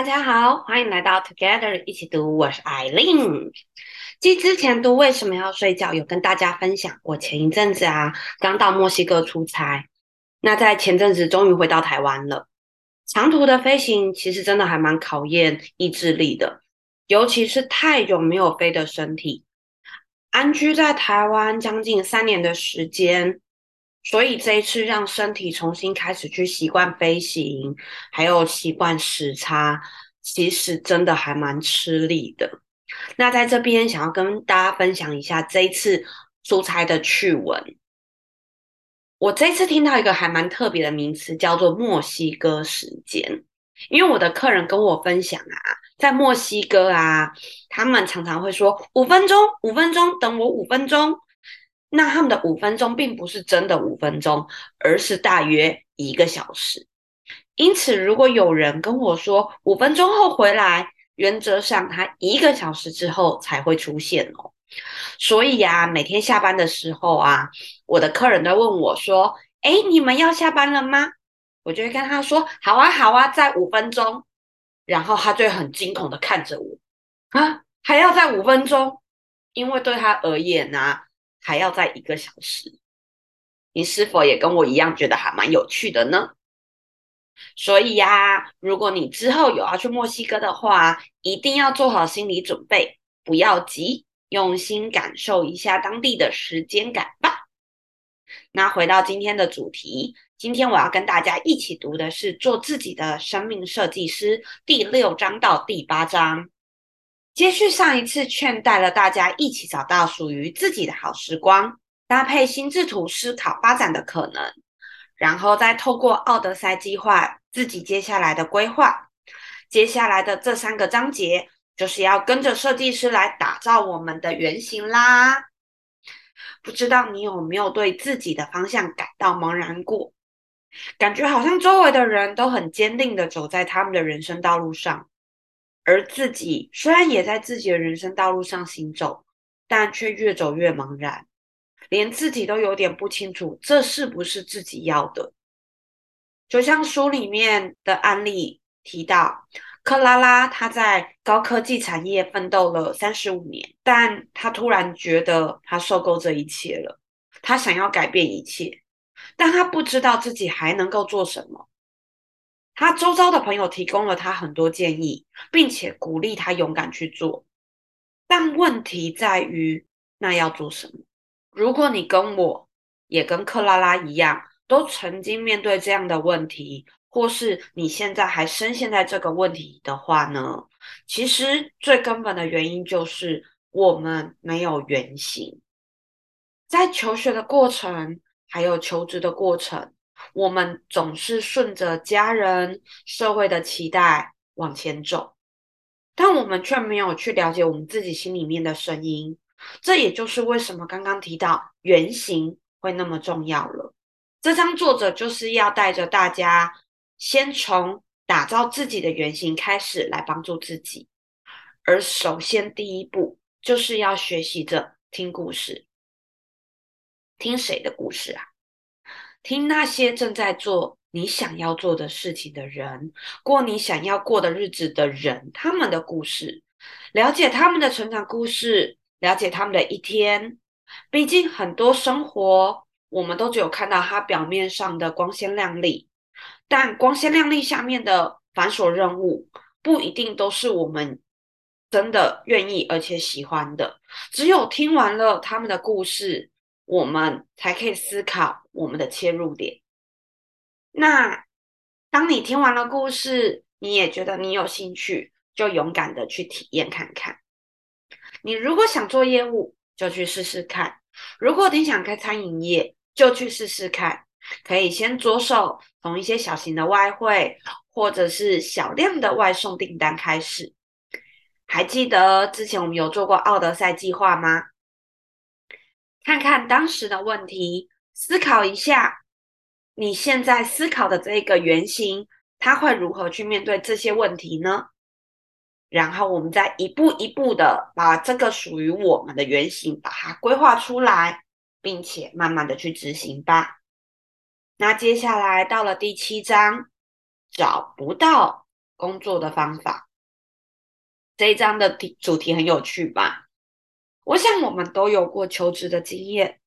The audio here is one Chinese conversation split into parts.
大家好，欢迎来到 Together 一起读，我是 Eileen。继之前读为什么要睡觉，有跟大家分享，我前一阵子啊刚到墨西哥出差，那在前阵子终于回到台湾了。长途的飞行其实真的还蛮考验意志力的，尤其是太久没有飞的身体。安居在台湾将近三年的时间。所以这一次让身体重新开始去习惯飞行，还有习惯时差，其实真的还蛮吃力的。那在这边想要跟大家分享一下这一次出差的趣闻。我这次听到一个还蛮特别的名词，叫做墨西哥时间。因为我的客人跟我分享啊，在墨西哥啊，他们常常会说五分钟，五分钟，等我五分钟。那他们的五分钟并不是真的五分钟，而是大约一个小时。因此，如果有人跟我说五分钟后回来，原则上他一个小时之后才会出现哦。所以呀，每天下班的时候啊，我的客人都问我说：“哎，你们要下班了吗？”我就会跟他说：“好啊，好啊，再五分钟。”然后他就会很惊恐的看着我：“啊，还要再五分钟？”因为对他而言啊。还要再一个小时，你是否也跟我一样觉得还蛮有趣的呢？所以呀，如果你之后有要去墨西哥的话，一定要做好心理准备，不要急，用心感受一下当地的时间感吧。那回到今天的主题，今天我要跟大家一起读的是《做自己的生命设计师》第六章到第八章。接续上一次劝带了大家一起找到属于自己的好时光，搭配心智图思考发展的可能，然后再透过奥德赛计划自己接下来的规划。接下来的这三个章节就是要跟着设计师来打造我们的原型啦。不知道你有没有对自己的方向感到茫然过？感觉好像周围的人都很坚定的走在他们的人生道路上。而自己虽然也在自己的人生道路上行走，但却越走越茫然，连自己都有点不清楚这是不是自己要的。就像书里面的案例提到，克拉拉她在高科技产业奋斗了三十五年，但她突然觉得她受够这一切了，她想要改变一切，但她不知道自己还能够做什么。他周遭的朋友提供了他很多建议，并且鼓励他勇敢去做。但问题在于，那要做什么？如果你跟我也跟克拉拉一样，都曾经面对这样的问题，或是你现在还深陷在这个问题的话呢？其实最根本的原因就是我们没有原型。在求学的过程，还有求职的过程。我们总是顺着家人、社会的期待往前走，但我们却没有去了解我们自己心里面的声音。这也就是为什么刚刚提到原型会那么重要了。这张作者就是要带着大家，先从打造自己的原型开始来帮助自己。而首先第一步就是要学习着听故事。听谁的故事啊？听那些正在做你想要做的事情的人，过你想要过的日子的人，他们的故事，了解他们的成长故事，了解他们的一天。毕竟很多生活，我们都只有看到它表面上的光鲜亮丽，但光鲜亮丽下面的繁琐任务，不一定都是我们真的愿意而且喜欢的。只有听完了他们的故事。我们才可以思考我们的切入点。那当你听完了故事，你也觉得你有兴趣，就勇敢的去体验看看。你如果想做业务，就去试试看；如果你想开餐饮业，就去试试看。可以先着手从一些小型的外烩，或者是小量的外送订单开始。还记得之前我们有做过奥德赛计划吗？看看当时的问题，思考一下你现在思考的这个原型，它会如何去面对这些问题呢？然后我们再一步一步的把这个属于我们的原型把它规划出来，并且慢慢的去执行吧。那接下来到了第七章，找不到工作的方法。这一章的题主题很有趣吧？我想我们都有过求职的经验，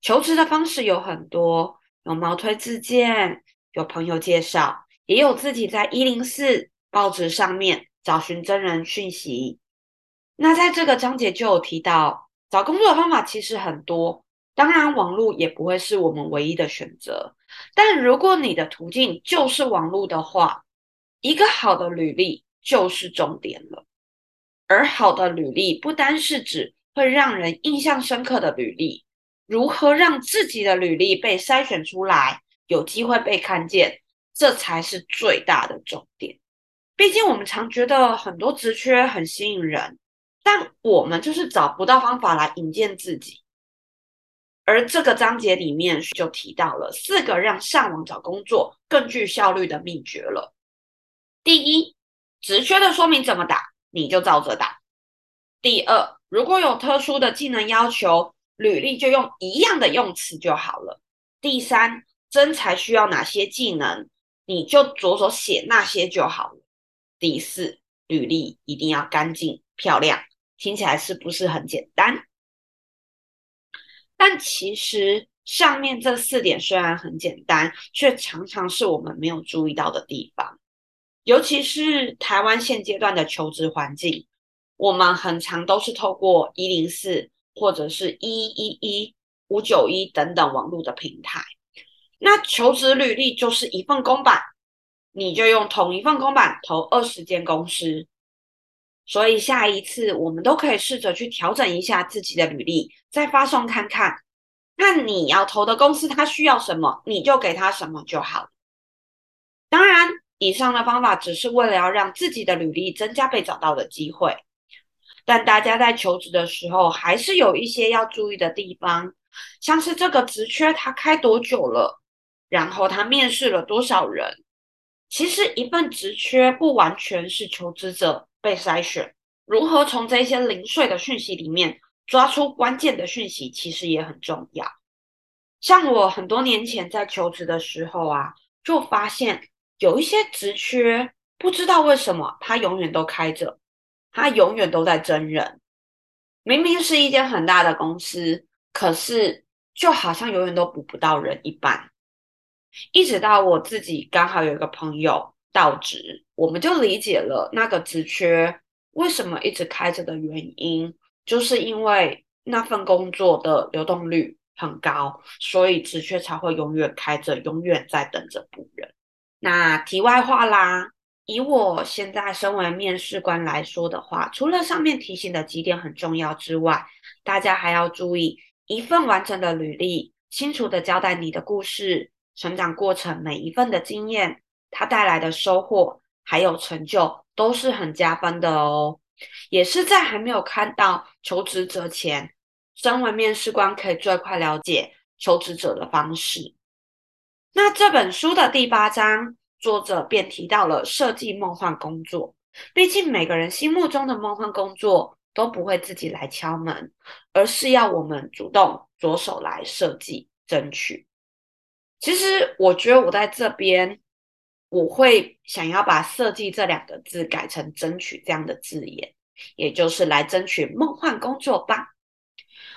求职的方式有很多，有毛推自荐，有朋友介绍，也有自己在一零四报纸上面找寻真人讯息。那在这个章节就有提到，找工作的方法其实很多，当然网络也不会是我们唯一的选择。但如果你的途径就是网络的话，一个好的履历就是重点了。而好的履历不单是指会让人印象深刻的履历，如何让自己的履历被筛选出来，有机会被看见，这才是最大的重点。毕竟我们常觉得很多职缺很吸引人，但我们就是找不到方法来引荐自己。而这个章节里面就提到了四个让上网找工作更具效率的秘诀了。第一，职缺的说明怎么打？你就照着打。第二，如果有特殊的技能要求，履历就用一样的用词就好了。第三，征才需要哪些技能，你就着手写那些就好了。第四，履历一定要干净漂亮，听起来是不是很简单？但其实上面这四点虽然很简单，却常常是我们没有注意到的地方。尤其是台湾现阶段的求职环境，我们很常都是透过一零四或者是一一一五九一等等网络的平台。那求职履历就是一份公版，你就用同一份公版投二十间公司。所以下一次我们都可以试着去调整一下自己的履历，再发送看看，看你要投的公司它需要什么，你就给他什么就好。当然。以上的方法只是为了要让自己的履历增加被找到的机会，但大家在求职的时候还是有一些要注意的地方，像是这个职缺它开多久了，然后他面试了多少人。其实一份职缺不完全是求职者被筛选，如何从这些零碎的讯息里面抓出关键的讯息，其实也很重要。像我很多年前在求职的时候啊，就发现。有一些职缺，不知道为什么它永远都开着，它永远都在征人。明明是一间很大的公司，可是就好像永远都补不到人一般。一直到我自己刚好有一个朋友到职，我们就理解了那个职缺为什么一直开着的原因，就是因为那份工作的流动率很高，所以职缺才会永远开着，永远在等着补人。那题外话啦，以我现在身为面试官来说的话，除了上面提醒的几点很重要之外，大家还要注意一份完整的履历，清楚的交代你的故事、成长过程、每一份的经验，它带来的收获还有成就都是很加分的哦。也是在还没有看到求职者前，身为面试官可以最快了解求职者的方式。那这本书的第八章，作者便提到了设计梦幻工作。毕竟每个人心目中的梦幻工作都不会自己来敲门，而是要我们主动着手来设计、争取。其实我觉得我在这边，我会想要把“设计”这两个字改成“争取”这样的字眼，也就是来争取梦幻工作吧。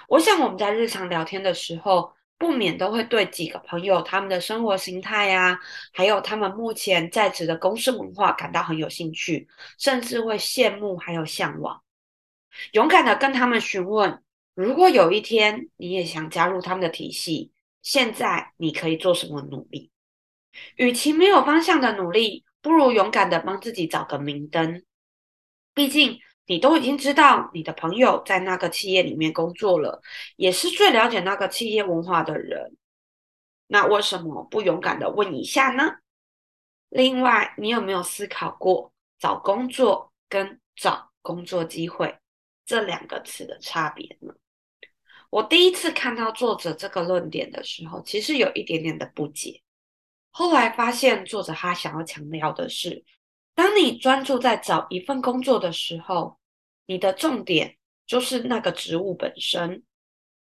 我想我们在日常聊天的时候，不免都会对几个朋友他们的生活形态呀，还有他们目前在职的公司文化感到很有兴趣，甚至会羡慕还有向往。勇敢的跟他们询问，如果有一天你也想加入他们的体系，现在你可以做什么努力？与其没有方向的努力，不如勇敢的帮自己找个明灯。毕竟。你都已经知道你的朋友在那个企业里面工作了，也是最了解那个企业文化的人，那为什么不勇敢的问一下呢？另外，你有没有思考过找工作跟找工作机会这两个词的差别呢？我第一次看到作者这个论点的时候，其实有一点点的不解，后来发现作者他想要强调的是。当你专注在找一份工作的时候，你的重点就是那个职务本身。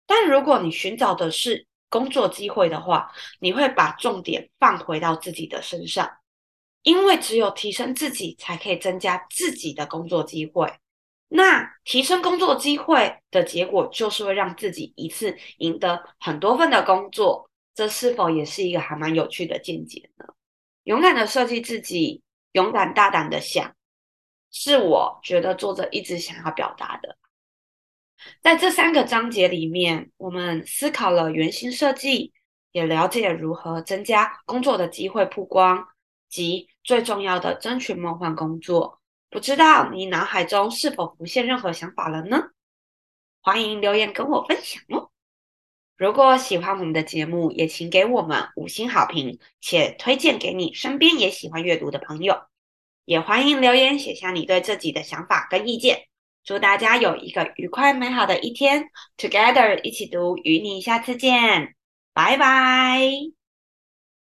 但如果你寻找的是工作机会的话，你会把重点放回到自己的身上。因为只有提升自己，才可以增加自己的工作机会。那提升工作机会的结果，就是会让自己一次赢得很多份的工作。这是否也是一个还蛮有趣的见解呢？勇敢的设计自己，勇敢大胆的想，是我觉得作者一直想要表达的。在这三个章节里面，我们思考了原型设计，也了解如何增加工作的机会曝光，及最重要的争取梦幻工作。不知道你脑海中是否浮现任何想法了呢？欢迎留言跟我分享哦。如果喜欢我们的节目，也请给我们五星好评，且推荐给你身边也喜欢阅读的朋友。也欢迎留言写下你对自己的想法跟意见。祝大家有一个愉快美好的一天，Together 一起读，与你下次见，拜拜。